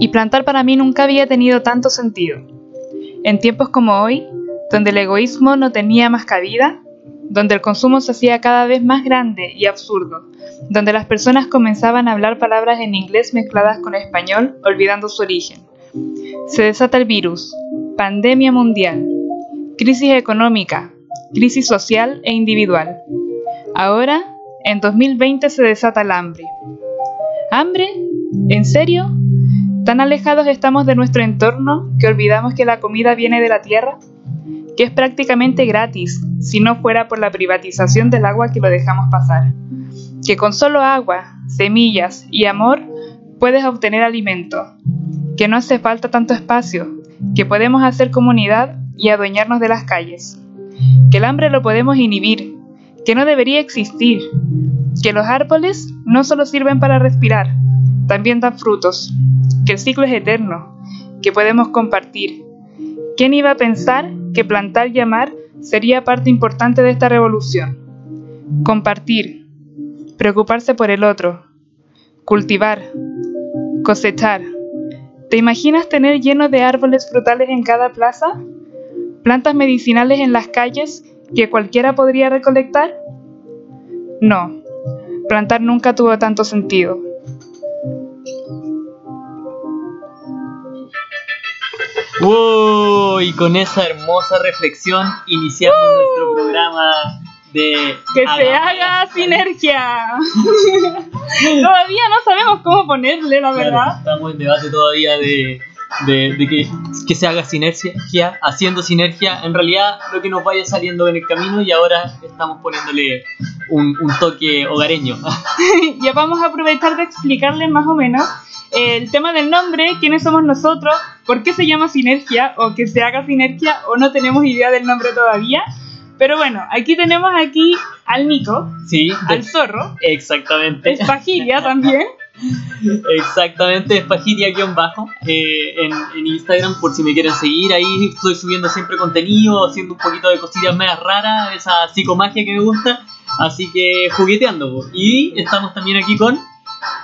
Y plantar para mí nunca había tenido tanto sentido. En tiempos como hoy, donde el egoísmo no tenía más cabida, donde el consumo se hacía cada vez más grande y absurdo, donde las personas comenzaban a hablar palabras en inglés mezcladas con español, olvidando su origen. Se desata el virus, pandemia mundial, crisis económica, crisis social e individual. Ahora, en 2020 se desata el hambre. ¿Hambre? ¿En serio? ¿Tan alejados estamos de nuestro entorno que olvidamos que la comida viene de la tierra? Que es prácticamente gratis si no fuera por la privatización del agua que lo dejamos pasar. Que con solo agua, semillas y amor puedes obtener alimento. Que no hace falta tanto espacio, que podemos hacer comunidad y adueñarnos de las calles. Que el hambre lo podemos inhibir, que no debería existir. Que los árboles no solo sirven para respirar, también dan frutos que el ciclo es eterno, que podemos compartir. ¿Quién iba a pensar que plantar y amar sería parte importante de esta revolución? Compartir, preocuparse por el otro, cultivar, cosechar. ¿Te imaginas tener lleno de árboles frutales en cada plaza? ¿Plantas medicinales en las calles que cualquiera podría recolectar? No, plantar nunca tuvo tanto sentido. ¡Wow! Y con esa hermosa reflexión iniciamos nuestro programa de... ¡Que se haga sinergia! todavía no sabemos cómo ponerle, la verdad. estamos en debate todavía de, que, que, se haga sinergia, haciendo sinergia. En realidad, lo que nos vaya saliendo en el camino y ahora estamos poniéndole un, un toque hogareño. ya vamos a aprovechar de explicarles más o menos el tema del nombre, quiénes somos nosotros, por qué se llama sinergia o que se haga sinergia o no tenemos idea del nombre todavía. Pero bueno, aquí tenemos aquí al Nico, sí, al zorro, exactamente, Espagilia también. Exactamente, Espagilia-bajo eh, en, en, Instagram por si me quieren seguir. Ahí estoy subiendo siempre contenido, haciendo un poquito de cosillas más raras, esa psicomagia que me gusta. Así que jugueteando. Y estamos también aquí con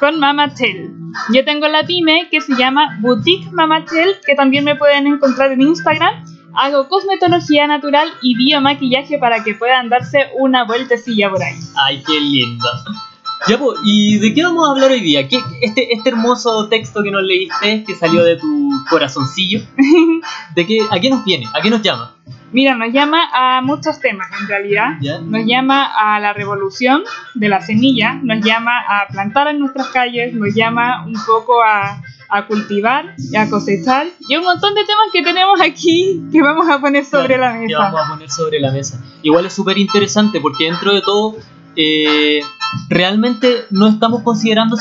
con Mama Tell. Yo tengo la pyme que se llama Boutique Mama Tell, que también me pueden encontrar en Instagram. Hago cosmetología natural y biomaquillaje para que puedan darse una vueltecilla por ahí. Ay, qué lindo. Ya, pues, ¿y de qué vamos a hablar hoy día? ¿Qué, este, este hermoso texto que nos leíste, que salió de tu corazoncillo, ¿de qué, ¿a qué nos viene? ¿A qué nos llama? Mira, nos llama a muchos temas en realidad. Nos llama a la revolución de la semilla, nos llama a plantar en nuestras calles, nos llama un poco a, a cultivar, a cosechar y un montón de temas que tenemos aquí que vamos a poner sobre la mesa. Que vamos a poner sobre la mesa. Igual es súper interesante porque dentro de todo eh, realmente no estamos considerando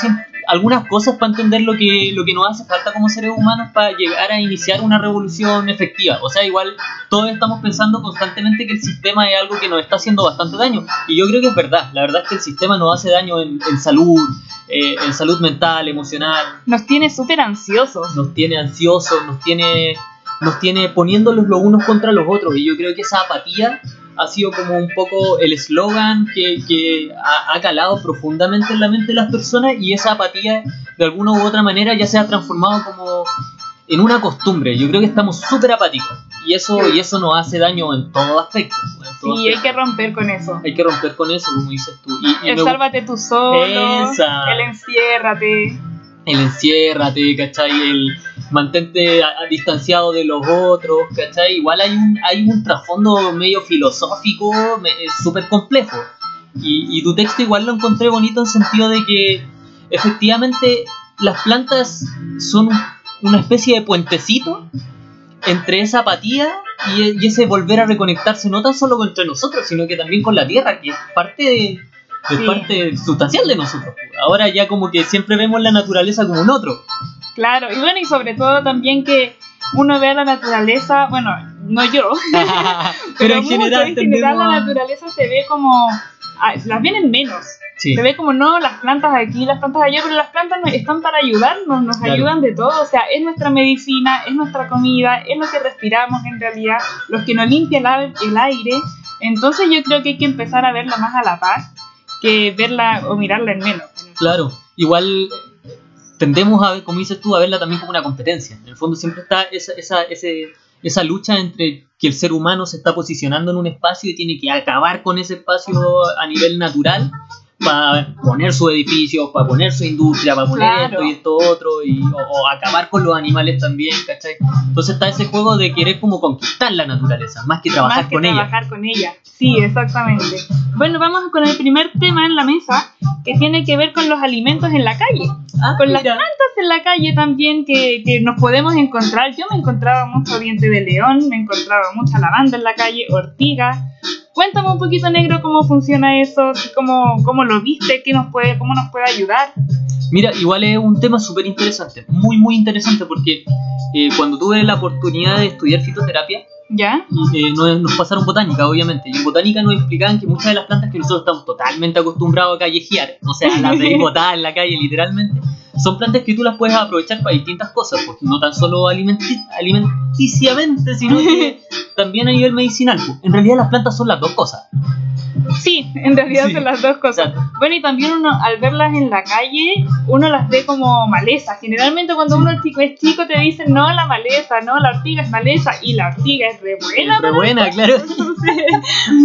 algunas cosas para entender lo que, lo que nos hace falta como seres humanos para llegar a iniciar una revolución efectiva. O sea, igual todos estamos pensando constantemente que el sistema es algo que nos está haciendo bastante daño. Y yo creo que es verdad. La verdad es que el sistema nos hace daño en, salud, eh, en salud mental, emocional. Nos tiene súper ansiosos. Nos tiene ansiosos, nos tiene, nos tiene poniéndolos los unos contra los otros. Y yo creo que esa apatía ha sido como un poco el eslogan que, ha, calado profundamente en la mente de las personas y esa apatía de alguna u otra manera ya se ha transformado como en una costumbre. Yo creo que estamos súper apáticos y eso, y eso nos hace daño en todos aspectos. sí, hay que romper con eso. Hay que romper con eso, como dices tú. Y, el sálvate tú solo, el enciérrate. El enciérrate, ¿cachai? El mantente distanciado de los otros, ¿cachai? Igual hay un, hay un trasfondo medio filosófico, súper complejo. Y, y, tu texto igual lo encontré bonito en sentido de que efectivamente las plantas son una especie de puentecito entre esa apatía y, ese volver a reconectarse no tan solo entre nosotros, sino que también con la tierra, que es parte de, es parte sustancial de nosotros. Ahora ya como que siempre vemos la naturaleza como un otro. Claro, y bueno, y sobre todo también que uno vea la naturaleza, bueno, no yo, pero, en general, en general la naturaleza se ve como, ah, las vienen menos. Se ve como no, las plantas aquí, las plantas allá, pero las plantas están para ayudarnos, nos ayudan de todo. O sea, es nuestra medicina, es nuestra comida, es lo que respiramos en realidad, los que nos limpia el aire. Entonces yo creo que hay que empezar a verla más a la paz que verla o mirarla en menos. Claro, igual tendemos a ver, como dices tú, a verla también como una competencia. En el fondo siempre está esa, esa, ese, esa lucha entre que el ser humano se está posicionando en un espacio y tiene que acabar con ese espacio a nivel natural para poner su edificio, para poner su industria, para poner Claro. esto y esto otro, y, o, o acabar con los animales también, ¿cachai? Entonces está ese juego de querer como conquistar la naturaleza, más que trabajar más que con ella. trabajar con ella. Sí, exactamente. Bueno, vamos con el primer tema en la mesa, que tiene que ver con los alimentos en la calle. Ah, Con las mira. plantas en la calle también que, que nos podemos encontrar. Yo me encontraba mucho diente de león, me encontraba mucha lavanda en la calle, ortiga. Cuéntame un poquito, negro, cómo funciona eso, cómo, cómo lo viste, qué nos puede, cómo nos puede ayudar. Mira, igual es un tema súper interesante, muy, muy interesante, porque eh, cuando tuve la oportunidad de estudiar fitoterapia, ¿Ya? eh, nos, nos pasaron botánica, obviamente, y en botánica nos explicaban que muchas de las plantas que nosotros estamos totalmente acostumbrados a callejear, o sea, las de botadas en la calle, literalmente, son plantas que tú las puedes aprovechar para distintas cosas, porque no tan solo alimenti- alimenticiamente, sino que también a nivel medicinal. pues. En realidad las plantas son las dos cosas. Sí, en realidad Sí. son las dos cosas. Bueno, y también uno al verlas en la calle, uno las ve como maleza. Generalmente cuando uno es chico, te dicen, no, la maleza, no, la ortiga es maleza, y la ortiga es re buena. Es re buena, claro. Entonces,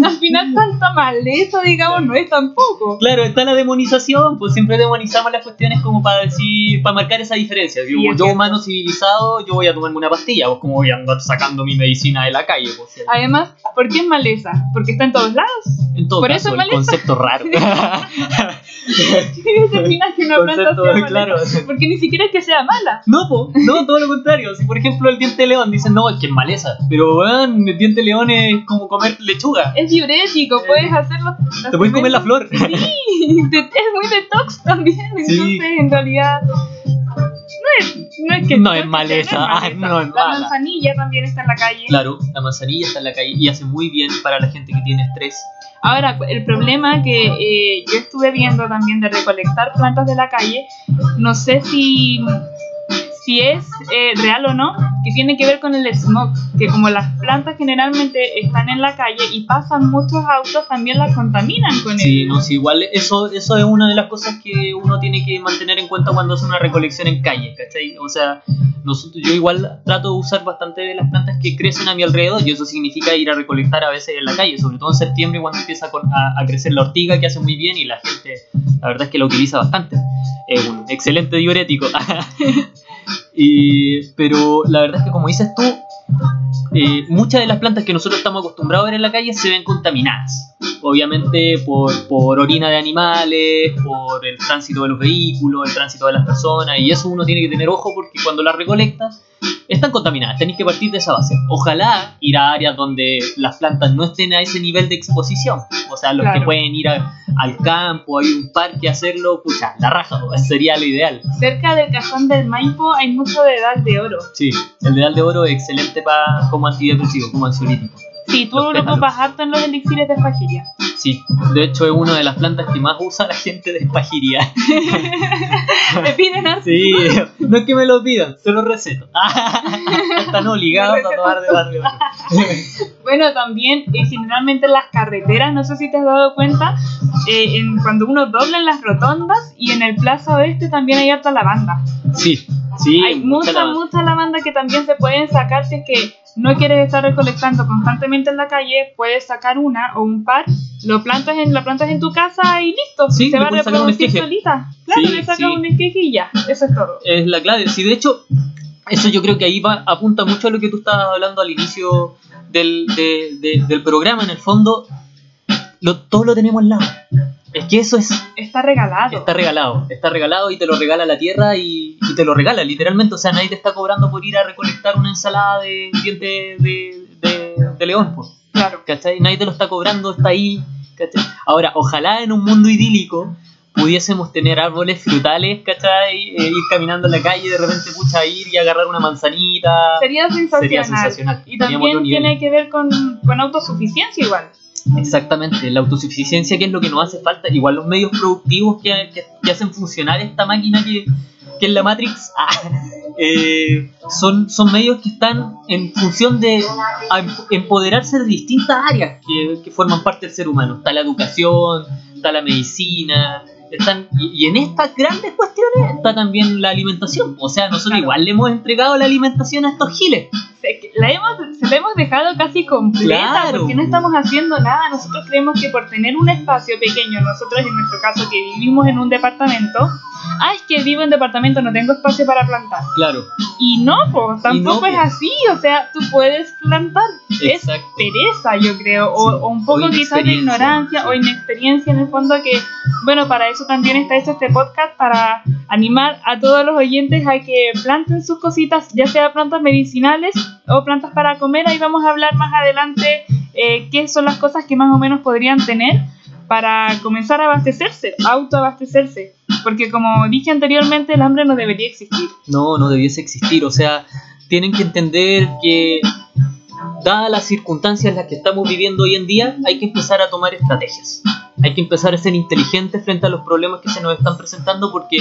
al final tanta maleza, digamos, no es tampoco. Claro, está la demonización, pues siempre demonizamos las cuestiones como para decir, para marcar esa diferencia. Digo, Sí, yo cierto. humano civilizado, yo voy a tomarme una pastilla, pues como voy a andar sacando mi medicina de la calle, pues. Además, ¿por qué es maleza? Porque está en todos lados. En todo Por caso, eso es el maleza. concepto raro. ¿Qué que una planta sea claro. Porque ni siquiera es que sea mala. No, po, no, todo lo contrario. Si por ejemplo el diente de león dicen, no, es que es maleza. Pero weón, el diente de león es como comer lechuga. Es diurético, puedes hacerlo. Te puedes comer la flor. Sí, es muy detox también. Sí. Entonces, en realidad, no es, no es que No es que maleza, ah, no es La mala. manzanilla también está en la calle. Claro, la manzanilla está en la calle y hace muy bien para la gente que tiene estrés. Ahora, el problema que eh, yo estuve viendo también de recolectar plantas de la calle, no sé si, si es eh, real o no, que tiene que ver con el smog, que como las plantas generalmente están en la calle y pasan muchos autos, también las contaminan con Sí, él. no, sí, igual eso, eso es una de las cosas que uno tiene que mantener en cuenta cuando hace una recolección en calle, ¿cachai? O sea, nosotros, yo igual trato de usar bastante de las plantas que crecen a mi alrededor y eso significa ir a recolectar a veces en la calle, sobre todo en septiembre cuando empieza a, a- a crecer la ortiga que hace muy bien y la gente, la verdad es que la utiliza bastante. Es un excelente diurético. Y, pero la verdad es que como dices tú, eh, muchas de las plantas que nosotros estamos acostumbrados a ver en la calle se ven contaminadas. Obviamente por, por orina de animales, por el tránsito de los vehículos, el tránsito de las personas, y eso uno tiene que tener ojo porque cuando las recolectas están contaminadas, tenéis que partir de esa base. Ojalá ir a áreas donde las plantas no estén a ese nivel de exposición. O sea, los que Claro. pueden ir a- al campo, hay un parque a hacerlo, pucha, la raja, sería lo ideal. Cerca del cajón del Maipo hay mucho de edad de oro. Sí, el dedal de oro es excelente para como antidepresivo, como ansiolítico. Sí, tú Los lo pétalos. ocupas harto en los elixires de fajiria. Sí, de hecho es una de las plantas que más usa la gente de espagiría. Te piden así. Sí, no es que me lo pidan, se lo receto. Están obligados a tomar de oro. Bueno, también eh, generalmente en las carreteras, no sé si te has dado cuenta, eh, en- cuando uno dobla en las rotondas y en el Plaza Oeste también hay harta lavanda. Sí, sí, hay mucha, lavanda. mucha lavanda que también se pueden sacar si es que no quieres estar recolectando constantemente en la calle, puedes sacar una o un par, lo plantas en, la plantas en tu casa y listo, Sí, se va a reproducir solita. Claro, Sí, le sacas sí. un esqueje y ya, eso es todo. Es la clave. Sí, de hecho, eso yo creo que ahí va, apunta mucho a lo que tú estabas hablando al inicio del, de- de- del programa. En el fondo, lo, todo lo tenemos al lado. Es que eso es Está regalado. Está regalado, está regalado y te lo regala la tierra y, y te lo regala literalmente. O sea, nadie te está cobrando por ir a recolectar una ensalada de diente de, de, de león, pues, Claro. ¿cachai? Nadie te lo está cobrando, está ahí, ¿cachai? Ahora, ojalá en un mundo idílico pudiésemos tener árboles frutales, ¿cachai? Eh, ir caminando en la calle y de repente, pucha, ir y agarrar una manzanita. Sería sensacional. Sería sensacional. Y también tiene que ver con, con autosuficiencia igual. Exactamente, la autosuficiencia que es lo que nos hace falta, igual los medios productivos que, hacen funcionar esta máquina que, que es la Matrix, ah, eh, son, son medios que están en función de em- empoderarse de distintas áreas que, que forman parte del ser humano. Está la educación, está la medicina, Están, y, y en estas grandes cuestiones está también la alimentación. O sea, nosotros Claro. igual le hemos entregado la alimentación a estos giles. Se, la hemos, se la hemos dejado casi completa Claro. porque no estamos haciendo nada. Nosotros creemos que por tener un espacio pequeño, nosotros en nuestro caso que vivimos en un departamento, ah, es que vivo en departamento, no tengo espacio para plantar. Claro. Y no, pues tampoco po. es así. O sea, tú puedes plantar. Es Exacto. pereza, yo creo, o, Sí. o un poco O quizás de ignorancia o inexperiencia en el fondo que, bueno, para eso también está hecho este podcast, para animar a todos los oyentes a que planten sus cositas, ya sea plantas medicinales o plantas para comer, ahí vamos a hablar más adelante eh, qué son las cosas que más o menos podrían tener para comenzar a abastecerse, autoabastecerse, porque como dije anteriormente, el hambre no debería existir. No, no debiese existir. O sea, tienen que entender que, dadas las circunstancias en las que estamos viviendo hoy en día, hay que empezar a tomar estrategias. Hay que empezar a ser inteligentes frente a los problemas que se nos están presentando porque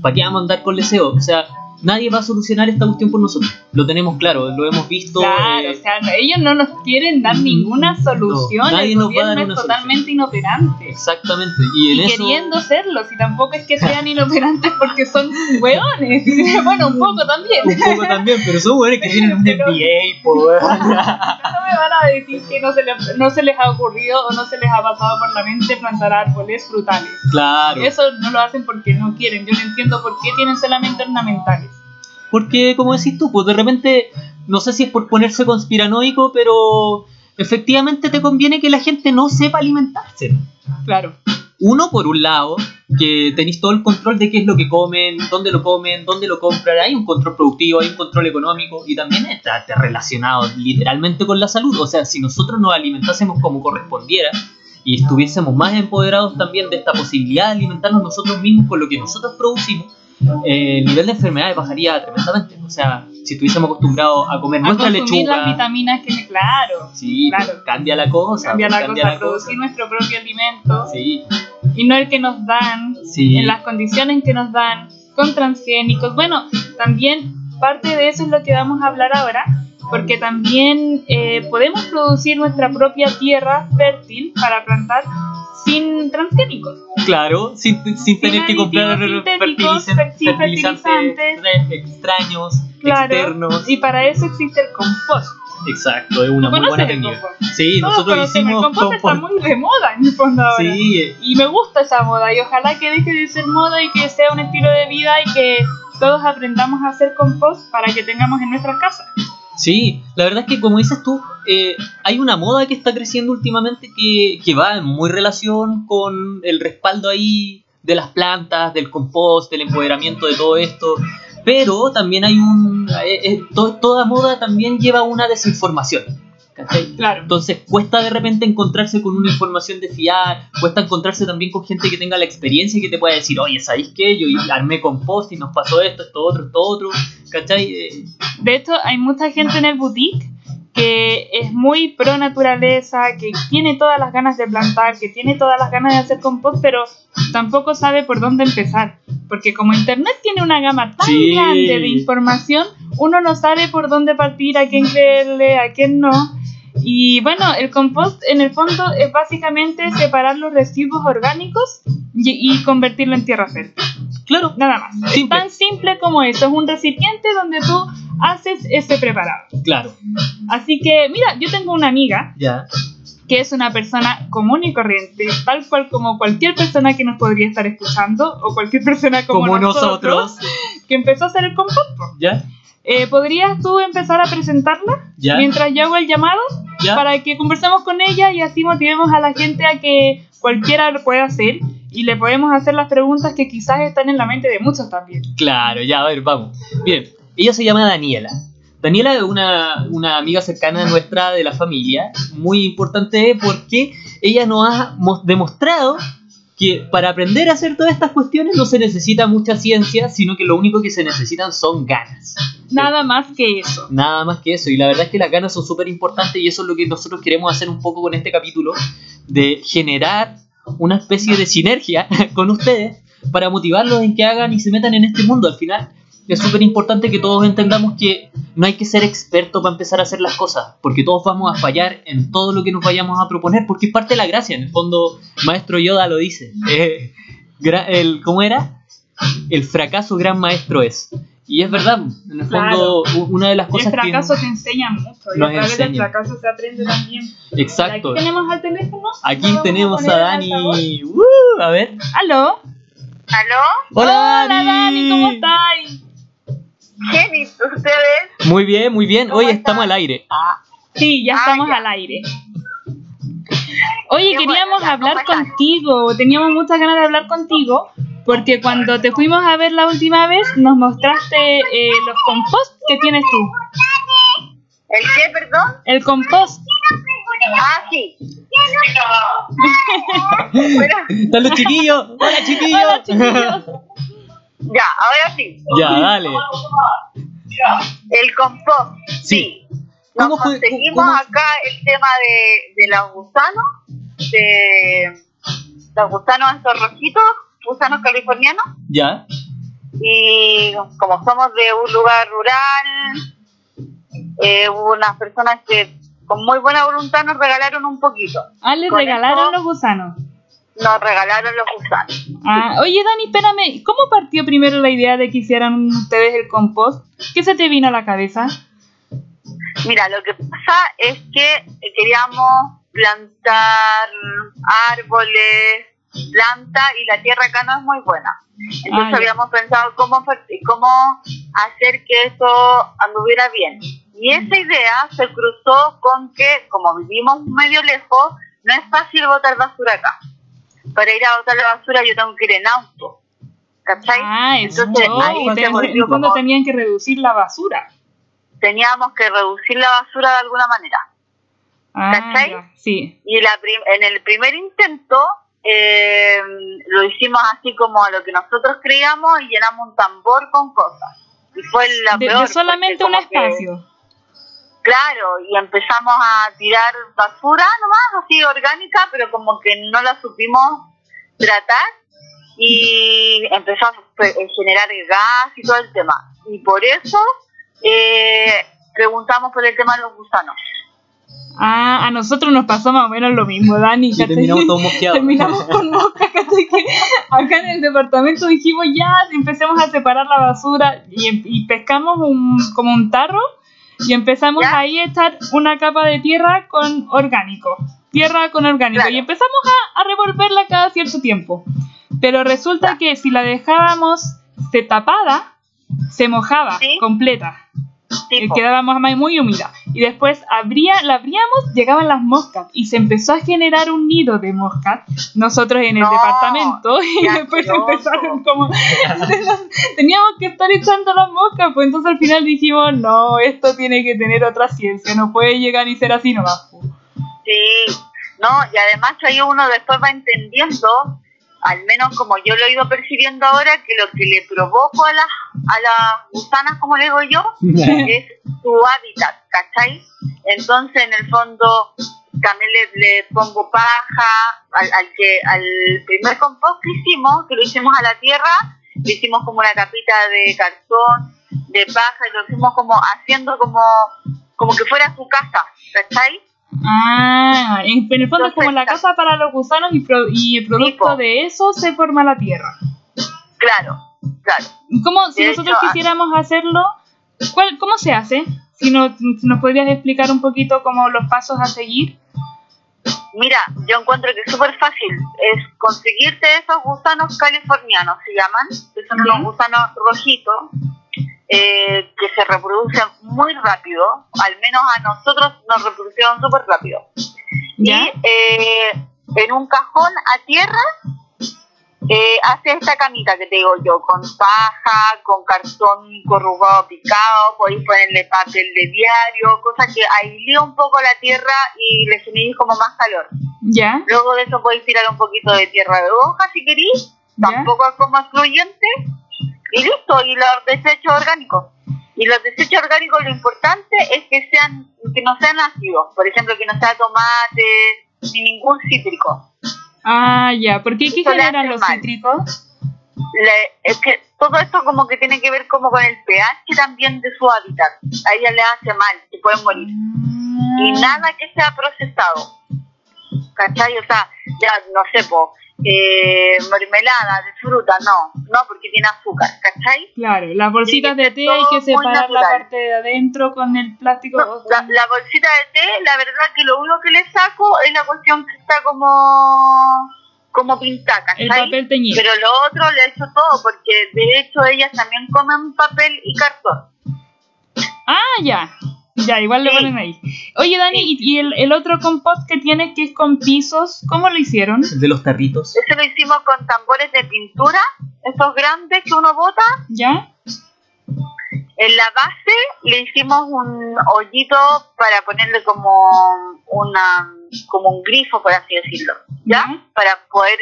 ¿para qué vamos a andar con deseo? O sea, nadie va a solucionar esta cuestión por nosotros. Lo tenemos claro, lo hemos visto. Claro, eh, o sea, ellos no nos quieren dar ninguna solución. No, nadie el nos va a dar una es totalmente inoperante. exactamente. Y en Y eso. queriendo serlo, si tampoco es que sean inoperantes porque son hueones. bueno, un poco también. Un poco también, pero son buenos que tienen un MBA, po, weón. No me van a decir que no se, les, no se les ha ocurrido o no se les ha pasado por la mente plantar árboles frutales. Claro. Eso no lo hacen porque no quieren. Yo no entiendo por qué tienen solamente ornamentales. Porque, como decís tú, pues de repente, no sé si es por ponerse conspiranoico, pero efectivamente te conviene que la gente no sepa alimentarse. Claro. Uno, por un lado, que tenéis todo el control de qué es lo que comen, dónde lo comen, dónde lo compran, hay un control productivo, hay un control económico y también está relacionado literalmente con la salud. O sea, si nosotros nos alimentásemos como correspondiera y estuviésemos más empoderados también de esta posibilidad de alimentarnos nosotros mismos con lo que nosotros producimos, eh, el nivel de enfermedades bajaría tremendamente. O sea, si estuviésemos acostumbrados a comer A nuestra consumir las lechuga, vitaminas que... Claro. sí, Claro. cambia la cosa. Cambiar la cambia cosa, la producir nuestro propio alimento. Sí, y no el que nos dan, sí. en las condiciones que nos dan, con transgénicos. Bueno, también parte de eso es lo que vamos a hablar ahora, porque también eh, podemos producir nuestra propia tierra fértil para plantar sin transgénicos. Claro, sin, sin tener que comprar fertilizantes fertilizantes. extraños, Claro, externos. y para eso existe el compost. Exacto, es una muy ¿Conoces buena técnica. Sí, Todos nosotros hicimos el compost está muy de moda en el fondo ahora. Sí, eh, Y me gusta esa moda y ojalá que deje de ser moda y que sea un estilo de vida y que todos aprendamos a hacer compost para que tengamos en nuestras casas. Sí, la verdad es que como dices tú, eh, hay una moda que está creciendo últimamente que, que va en muy relación con el respaldo ahí de las plantas, del compost, del empoderamiento de todo esto. Pero también hay un... eh, eh, to- toda moda también lleva una desinformación. ¿Cachai? Claro. Entonces cuesta de repente encontrarse con una información de fiar, cuesta encontrarse también con gente que tenga la experiencia y que te pueda decir, oye, ¿sabéis qué? Yo armé compost y nos pasó esto, esto otro, esto otro, ¿cachai? Eh, De hecho, hay mucha gente en el boutique que es muy pro naturaleza, que tiene todas las ganas de plantar, que tiene todas las ganas de hacer compost, pero tampoco sabe por dónde empezar. Porque como Internet tiene una gama tan Sí. grande de información, uno no sabe por dónde partir, a quién creerle, a quién no. Y bueno, el compost en el fondo es básicamente separar los residuos orgánicos y, y convertirlo en tierra fértil. claro, Nada más. Es Simple. tan simple como eso. Es un recipiente donde tú haces ese preparado. claro, Así que, mira, yo tengo una amiga ya, que es una persona común y corriente, tal cual como cualquier persona que nos podría estar escuchando o cualquier persona como, como, nosotros, nosotros, que empezó a hacer el compost. po. ya, Eh, ¿Podrías tú empezar a presentarla ya, mientras yo hago el llamado ya, para que conversemos con ella y así motivemos a la gente a que cualquiera lo pueda hacer y le podemos hacer las preguntas que quizás están en la mente de muchos también? claro, ya, a ver, vamos. Bien, ella se llama Daniela. Daniela es una, una amiga cercana nuestra de la familia, muy importante porque ella nos ha mos- demostrado que para aprender a hacer todas estas cuestiones no se necesita mucha ciencia, sino que lo único que se necesitan son ganas. Nada más que eso. Nada más que eso. Y la verdad es que las ganas son súper importantes y eso es lo que nosotros queremos hacer un poco con este capítulo, de generar una especie de sinergia con ustedes para motivarlos en que hagan y se metan en este mundo. Al final es súper importante que todos entendamos que no hay que ser experto para empezar a hacer las cosas, porque todos vamos a fallar en todo lo que nos vayamos a proponer, porque es parte de la gracia. En el fondo, Maestro Yoda lo dice. Eh, el, ¿cómo era? El fracaso gran maestro es. Y es verdad, en el fondo, u- una de las El cosas fracaso te enseña mucho. Y a través del fracaso se aprende también. que... Exacto. Aquí tenemos al teléfono. Aquí tenemos a el Dani. ¡Uh! a ver. ¿Aló? ¿Aló? Hola, Hola, Dani, ¿cómo estás? ¿Quién y ustedes? Muy bien, muy bien. ¿Cómo Hoy estamos al aire. Sí, ya Ah, estamos ya. al aire. Oye, Qué queríamos bueno, ya, hablar ¿cómo contigo. Teníamos muchas ganas de hablar contigo. Porque cuando te fuimos a ver la última vez, nos mostraste eh, los compost que tienes tú. ¿El qué, perdón? El compost. Ah, sí. Bueno, ¿Están los chiquillos? Hola, chiquillos. Hola, chiquillos. ya, ahora sí. ya, dale. El compost. Sí. Nos ¿Cómo conseguimos cómo- acá el tema de, de los gusanos, de los gusanos estos rojitos, gusanos californianos, Ya. y como somos de un lugar rural, eh, hubo unas personas que con muy buena voluntad nos regalaron un poquito. Ah, les Con regalaron eso- los gusanos. Nos regalaron los gusanos. Ah, oye, Dani, espérame. ¿Cómo partió primero la idea de que hicieran ustedes el compost? ¿Qué se te vino a la cabeza? Mira, lo que pasa es que queríamos plantar árboles, plantas y la tierra acá no es muy buena. Entonces Ah, habíamos pensado cómo, cómo hacer que eso anduviera bien. Y esa idea se cruzó con que, como vivimos medio lejos, no es fácil botar basura acá. Para ir a botar la basura yo tengo que ir en auto. ¿Cachai? Ah, eso. Entonces ahí se como- tenían que reducir la basura. teníamos que reducir la basura de alguna manera. Ah, ¿Cachai? ya, sí. Y la en el primer intento eh, lo hicimos así como a lo que nosotros creíamos y llenamos un tambor con cosas. Y fue la De, peor. solamente un que- espacio. claro, y empezamos a tirar basura nomás, así orgánica, pero como que no la supimos tratar y empezó a a generar gas y todo el tema. Y por eso eh, preguntamos por el tema de los gusanos. Ah, a nosotros nos pasó más o menos lo mismo, Dani. Y terminamos todos mosqueados. Terminamos con mosca, ¿cachai? Que acá en el departamento dijimos ya, empecemos a separar la basura y, y pescamos un, como un tarro y empezamos ¿Ya? ahí a echar una capa de tierra con orgánico. Tierra con orgánico. Claro. Y empezamos a, a revolverla cada cierto tiempo. Pero resulta Ya. que si la dejábamos se tapada, se mojaba Sí. completa. Eh, Tipo, quedábamos muy, muy húmida. Y después abría, la abríamos, llegaban las moscas y se empezó a generar un nido de moscas. Nosotros en el No, departamento y después empezaron como... Teníamos que estar echando las moscas, pues entonces al final dijimos, no, esto tiene que tener otra ciencia, no puede llegar y ser así nomás. pues". Sí, no, y además ahí uno después va entendiendo, al menos como yo lo he ido percibiendo ahora, que lo que le provoco a las, a las gusanas, como le digo yo, es su hábitat, ¿cachai? Entonces, en el fondo, también le, le pongo paja al, al que al primer compost que hicimos, que lo hicimos a la tierra, le hicimos como una capita de cartón, de paja, y lo fuimos como haciendo como, como que fuera su casa, ¿cachai? Ah, en, en el fondo es como la casa para los gusanos y, pro- y el producto de eso se forma la tierra. Claro, claro. ¿Cómo, si De nosotros hecho, quisiéramos hacerlo, ¿cuál, ¿cómo se hace? Si, no, si nos podrías explicar un poquito como los pasos a seguir. Mira, yo encuentro que es súper fácil. Es conseguirte esos gusanos californianos, se llaman, que son Ya. unos gusanos rojitos, eh, que se reproducen muy rápido. Al menos a nosotros nos reproducieron súper rápido. Y eh, en un cajón a tierra eh, hace esta camita que te digo yo, con paja, con cartón corrugado picado, podéis ponerle papel de diario, cosa que aísla un poco la tierra y le generéis como más calor. ¿Ya? Luego de eso podéis tirar un poquito de tierra de hoja si queréis, ¿Ya? tampoco es como excluyente, y listo, y los desechos orgánicos. Y los desechos orgánicos lo importante es que sean que no sean ácidos, por ejemplo, que no sea tomate ni ningún cítrico. Ah, ya. ¿Por qué? ¿Qué generan los mal. cítricos? Le- es que todo esto como que tiene que ver como con el pH también de su hábitat. A ella le hace mal, se pueden morir. Y Ah. nada que sea procesado. ¿Cachai? O sea, ya no sé, po, eh, mermelada de fruta, no, no porque tiene azúcar, ¿cachai? Claro, las bolsitas de té hay que separar la parte de adentro con el plástico. No, la, la bolsita de té, la verdad que lo único que le saco es la cuestión que está como como pintada, el ¿cachai? papel teñido. Pero lo otro le echo todo, porque de hecho ellas también comen papel y cartón. Ah, ya. Ya, igual le Sí. ponen ahí. Oye, Dani, ¿y, y el, el otro compost que tienes que es con pisos? ¿Cómo lo hicieron? El de los tarritos. Eso lo hicimos con tambores de pintura, estos grandes que uno bota. ¿Ya? En la base le hicimos un hoyito para ponerle como una como un grifo, por así decirlo, ¿ya? Ya. Para poder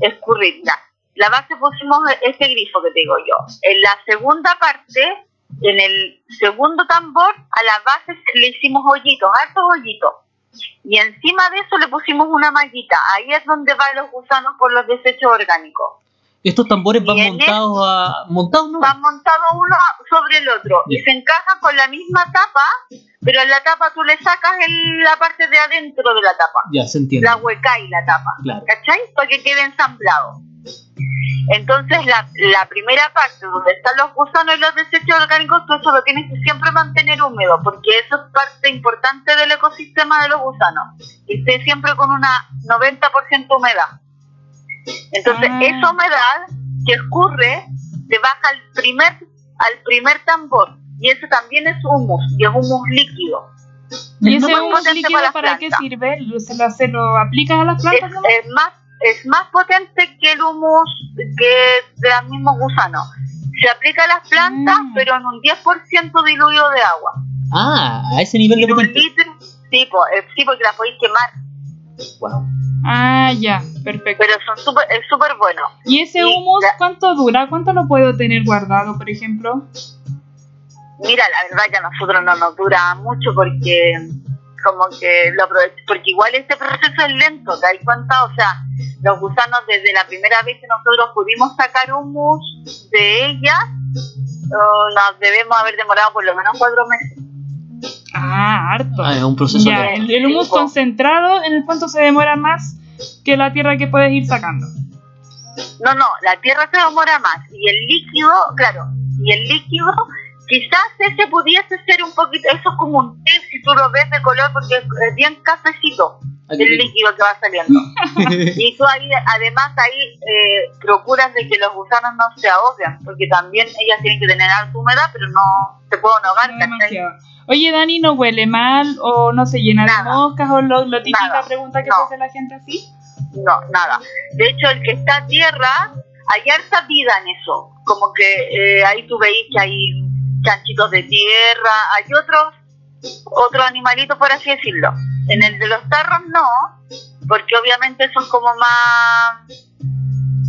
escurrir, ya. La base pusimos este grifo que te digo yo. En la segunda parte, en el segundo tambor, a la base le hicimos hoyitos, hartos hoyitos. Y encima de eso le pusimos una mallita. Ahí es donde van los gusanos por los desechos orgánicos. Estos tambores van montados a. montados, ¿no? van montados uno sobre el otro y se encajan con la misma tapa, pero en la tapa tú le sacas el- la parte de adentro de la tapa, Ya, se entiende. la hueca y la tapa, Claro. ¿cachai? Para que quede ensamblado. Entonces la, la primera parte donde están los gusanos y los desechos orgánicos, tú eso lo tienes que siempre mantener húmedo, porque eso es parte importante del ecosistema de los gusanos, que esté siempre con una 90% humedad. Entonces, Ah. esa humedad que escurre se baja al primer, al primer tambor. Y eso también es humus, y es humus líquido. ¿Y Es ese humus líquido para para, qué sirve? ¿Lo- ¿Se lo, se lo aplicas a las Es, plantas? nomás? es más, es más potente que el humus que de los mismos gusanos. Se aplica a las plantas, Mm. pero en un 10% diluido de agua. Ah, a ese nivel de potente. litro, sí, po- eh, sí, porque la podéis quemar, Wow. Ah, ya, perfecto. pero son super, es súper bueno. ¿Y ese y humus la- cuánto dura? ¿Cuánto lo puedo tener guardado, por ejemplo? Mira, la verdad que a nosotros no nos dura mucho porque como que lo aprovech- porque igual este proceso es lento, ¿te das cuenta? O sea, los gusanos desde la primera vez que nosotros pudimos sacar humus de ellas, oh, nos debemos haber demorado por lo menos cuatro meses. Ah, harto. Ah, es un proceso Ya, lento. el, el humus Sí, concentrado en el fondo se demora más que la tierra que puedes ir sacando. No, no, la tierra se demora más y el líquido, claro, y el líquido quizás ese pudiese ser un poquito, eso es como un té si tú lo ves de color porque es es bien cafecito el líquido que va saliendo. Y tú ahí, además ahí eh, procuras de que los gusanos no se ahoguen, porque también ellas tienen que tener alta humedad, pero no se pueden ahogar. Oye, Dani, ¿no huele mal o no se llena de Nada. moscas o lo, lo típica Nada. pregunta que No. hace la gente así? No, nada. De hecho, el que está a tierra, hay harta vida en eso. Como que eh, ahí tú veis que hay chanchitos de tierra, hay otros otros animalitos, por así decirlo. En el de los tarros no, porque obviamente es como más...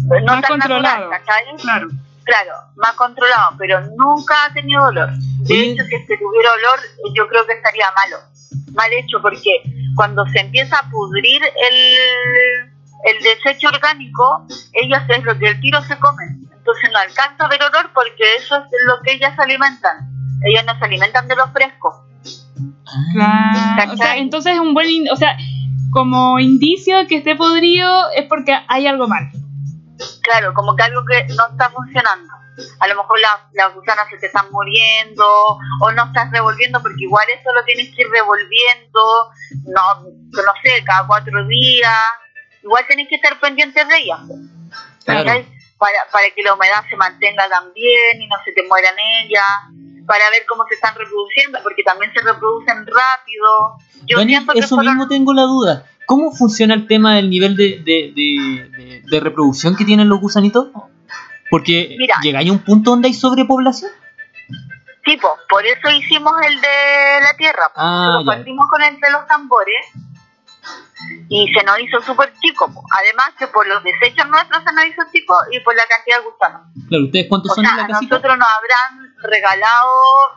No Más tan controlado. natural. Claro. Claro, más controlado, pero nunca ha tenido olor. De Oye. hecho, si es que tuviera olor, yo creo que estaría malo. Mal hecho, porque cuando se empieza a pudrir el, el desecho orgánico, ellas es lo que el tiro se comen. Entonces no alcanza a ver olor porque eso es lo que ellas se alimentan. Ellas no se alimentan de lo fresco. Claro. O sea, entonces es un buen, o sea, como indicio que esté podrido es porque hay algo mal. Claro, como que algo que no está funcionando. A lo mejor la- las gusanas se te están muriendo o no estás revolviendo porque igual eso lo tienes que ir revolviendo, no, no sé, cada cuatro días. Igual tenés que estar pendientes de ellas. Claro. Para, para que la humedad se mantenga también y no se te mueran ellas. Para ver cómo se están reproduciendo, porque también se reproducen rápido. Yo Dani, que eso fueron- mismo tengo la duda. ¿Cómo funciona el tema del nivel de, de, de, de- reproducción que tienen los gusanitos? Porque Mira. llegáis a un punto donde hay sobrepoblación. tipo, por eso hicimos el de la tierra. porque Ah, ya. partimos con el de los tambores y se nos hizo súper chico. Además que por los desechos nuestros se nos hizo chico y por la cantidad de gusanos. Claro, ¿ustedes cuántos O son sea, en la casita? nosotros nos habrán regalado,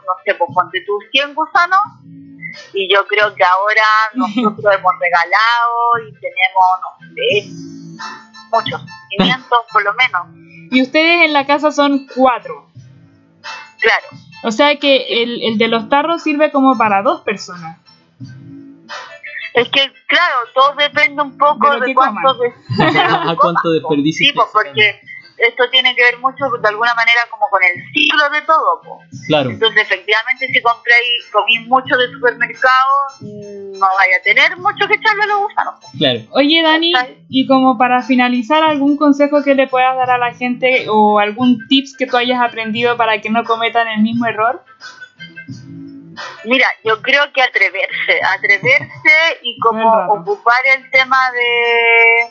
no sé, pues ponte tú 100 gusanos y yo creo que ahora nosotros hemos regalado y tenemos, no sé, muchos, 500 por lo menos. Y ustedes en la casa son cuatro. Claro, O sea que el, el de los tarros sirve como para dos personas. Es que Claro, todo depende un poco De cuánto, de, A cuánto desperdicio Sí, pues porque esto tiene que ver mucho de alguna manera como con el ciclo de todo. po. Claro. Entonces, efectivamente, si compréis, comís mucho de supermercado, mm, no vaya a tener mucho que echarle a los gusanos. Claro. Oye, Dani, y como para finalizar, ¿algún consejo que le puedas dar a la gente o algún tips que tú hayas aprendido para que no cometan el mismo error? Mira, yo creo que atreverse, atreverse y como ocupar el tema de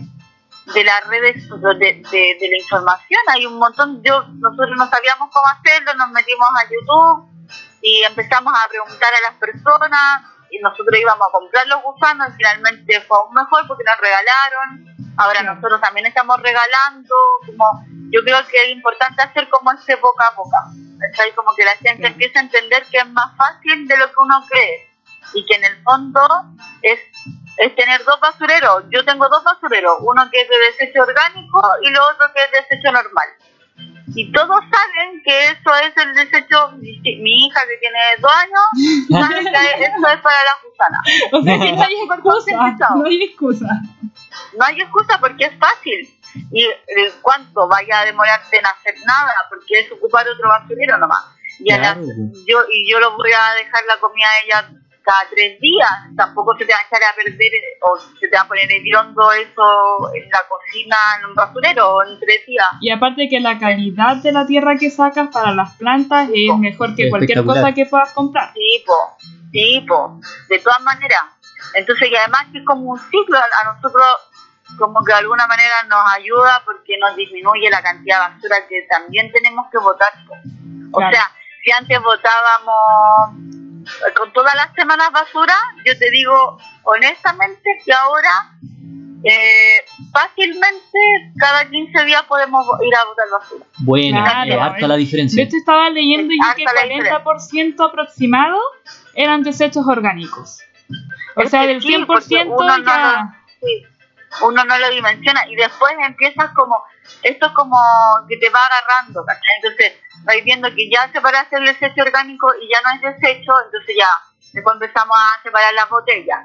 de las redes de, de, de la información. Hay un montón, yo nosotros no sabíamos cómo hacerlo, nos metimos a YouTube y empezamos a preguntar a las personas y nosotros íbamos a comprar los gusanos y finalmente fue aún mejor porque nos regalaron. Ahora nosotros también estamos regalando, como yo creo que es importante hacer como este boca a boca. ¿cachai? Como que la gente Claro. empieza a entender que es más fácil de lo que uno cree y que en el fondo es, es tener dos basureros. Yo tengo dos basureros, uno que es de desecho orgánico y lo otro que es desecho normal. Y todos saben que eso es el desecho, mi, mi hija que tiene dos años, sabe que eso es para la gusana. O sea que no hay excusa, Empezado. no hay excusa. No hay excusa porque es fácil. Y eh, cuánto vaya a demorarte en hacer nada, porque es ocupar otro basurero nomás. Y, a la- Claro. yo, y yo lo voy a dejar la comida a ella cada tres días. Tampoco se te va a echar a perder eh, o se te va a poner hediondo eso en la cocina, en un basurero, en tres días. Y aparte que la calidad de la tierra que sacas para las plantas es mejor que cualquier cosa que puedas comprar. Tipo, tipo, de todas maneras. Entonces, y además que es como un ciclo, a nosotros como que de alguna manera nos ayuda porque nos disminuye la cantidad de basura que también tenemos que botar. po. O Claro. sea, si antes botábamos eh, con todas las semanas basura, yo te digo honestamente que ahora eh, fácilmente cada 15 días podemos ir a botar basura. Buena, Claro, harta la De diferencia. hecho, estaba leyendo Es yo que la 40% aproximado eran desechos orgánicos. O sea, del sí, 100% porque uno no lo- sí, uno no lo dimensiona y después empiezas como, esto es como que te va agarrando, ¿cachai? Entonces vais viendo que ya separaste el desecho orgánico y ya no es desecho, entonces ya después empezamos a separar las botellas.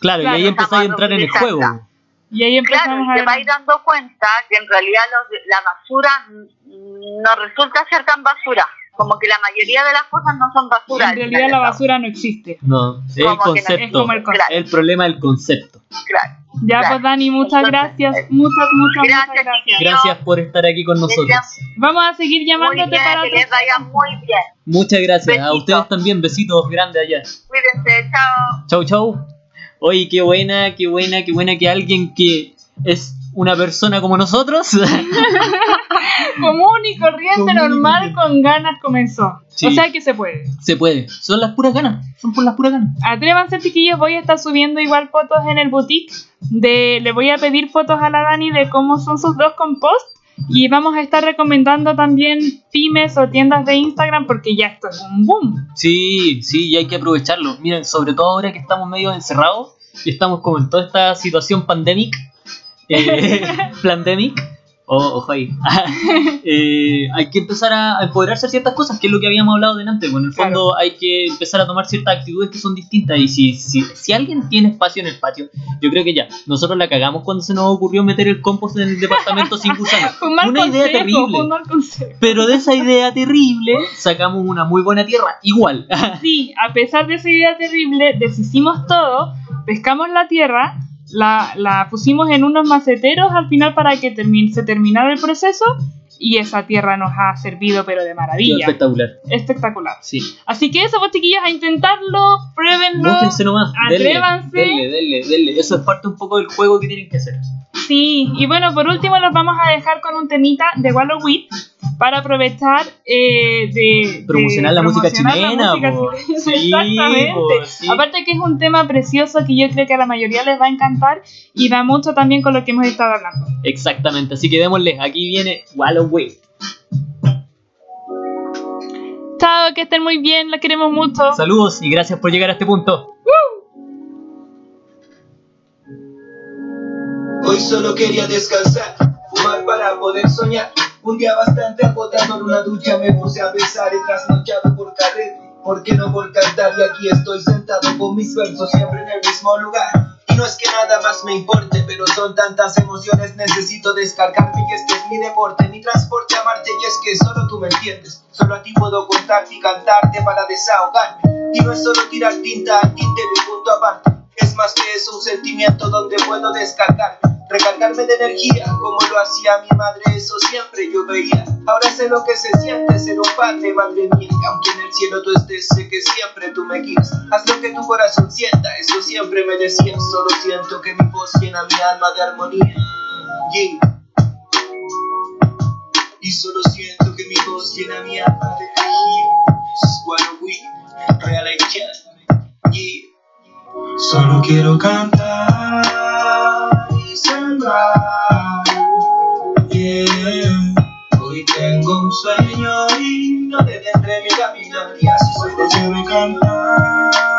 Claro, y ahí empezás a entrar en el juego. Y ahí Claro, y te a vais dando cuenta que en realidad los- la basura no resulta ser tan basura, como que la mayoría de las cosas no son basura. En al realidad la basura no existe. No, es el no- Es concepto. como el concepto. El problema del concepto. Claro. Ya Claro. pues Dani, muchas Entonces, gracias, eh, muchas, muchas, Gracias, muchas gracias. Gracias por estar aquí con nosotros. Vamos a seguir Muy llamándote bien, para que les vaya muy bien. Muchas gracias. A ustedes también, besitos grandes allá. Cuídense, chao. Chau, chau. Oye, qué buena, qué buena, qué buena que alguien que es una persona como nosotros. Común y corriente, Común y normal, corriente. con ganas comenzó. Sí. O sea que se puede. se puede. Son las puras ganas. Son por las puras ganas. Atrévanse, chiquillos, voy a estar subiendo igual fotos en el boutique. De, le voy a pedir fotos a la Dani de cómo son sus dos compost. Y vamos a estar recomendando también pymes o tiendas de Instagram porque ya esto es un boom. Sí, sí, y hay que aprovecharlo. Miren, sobre todo ahora que estamos medio encerrados y estamos como en toda esta situación pandemic, eh, plandemic, o ojo ahí, Eh, hay que empezar a, empoderarse de ciertas cosas, que es lo que habíamos hablado delante. Bueno, en el fondo hay que empezar a tomar ciertas actitudes que son distintas y si, si, si alguien tiene espacio en el patio, yo creo que ya, nosotros la cagamos cuando se nos ocurrió meter el compost en el departamento sin gusanos. Un mal Una idea consejo, terrible. fue un mal. Pero de esa idea terrible sacamos una muy buena tierra, igual. Sí, a pesar de esa idea terrible, deshicimos todo, pescamos la tierra, la, la pusimos en unos maceteros al final para que termine, se terminara el proceso y esa tierra nos ha servido pero de maravilla. Espectacular. Espectacular. Sí. Así que eso, pues chiquillos, a intentarlo, pruébenlo. Mójense nomás. Atrévanse. denle, denle, denle. Eso es parte un poco del juego que tienen que hacer. Sí, y bueno, por último los vamos a dejar con un temita de Wallow Wheat para aprovechar eh, de, de Promocionar la música promocionar la chilena, música po. chilena. Sí, Exactamente. sí. Aparte que es un tema precioso que yo creo que a la mayoría les va a encantar y va mucho también con lo que hemos estado hablando. Exactamente. Así que démosle. Aquí viene Wallow Way. Chao, que estén muy bien, los queremos mucho. Saludos y gracias por llegar a este punto. Hoy solo quería descansar, fumar para poder soñar. Un día bastante agotador, una ducha me puse a pensar y trasnochado por carrete. ¿Por qué no por cantar? Y aquí estoy sentado con mis versos siempre en el mismo lugar. Y no es que nada más me importe, pero son tantas emociones, necesito descargarme y este es mi deporte, mi transporte amarte y es que solo tú me entiendes. Solo a ti puedo contarte y cantarte para desahogarme. Y no es solo tirar tinta al tintero y punto aparte. Es más que eso un sentimiento donde puedo descargarme, recargarme de energía, como lo hacía mi madre, eso siempre yo veía. Ahora sé lo que se siente ser un padre, madre mía, aunque en el cielo tú estés, sé que siempre tú me guías. Haz lo que tu corazón sienta, eso siempre me decías, solo siento que mi voz llena mi alma de armonía. Y solo siento que mi voz llena mi alma de we, real yeah. Solo quiero cantar Hoy tengo un sueño y no detendré mi caminar. Y así solo quiero cantar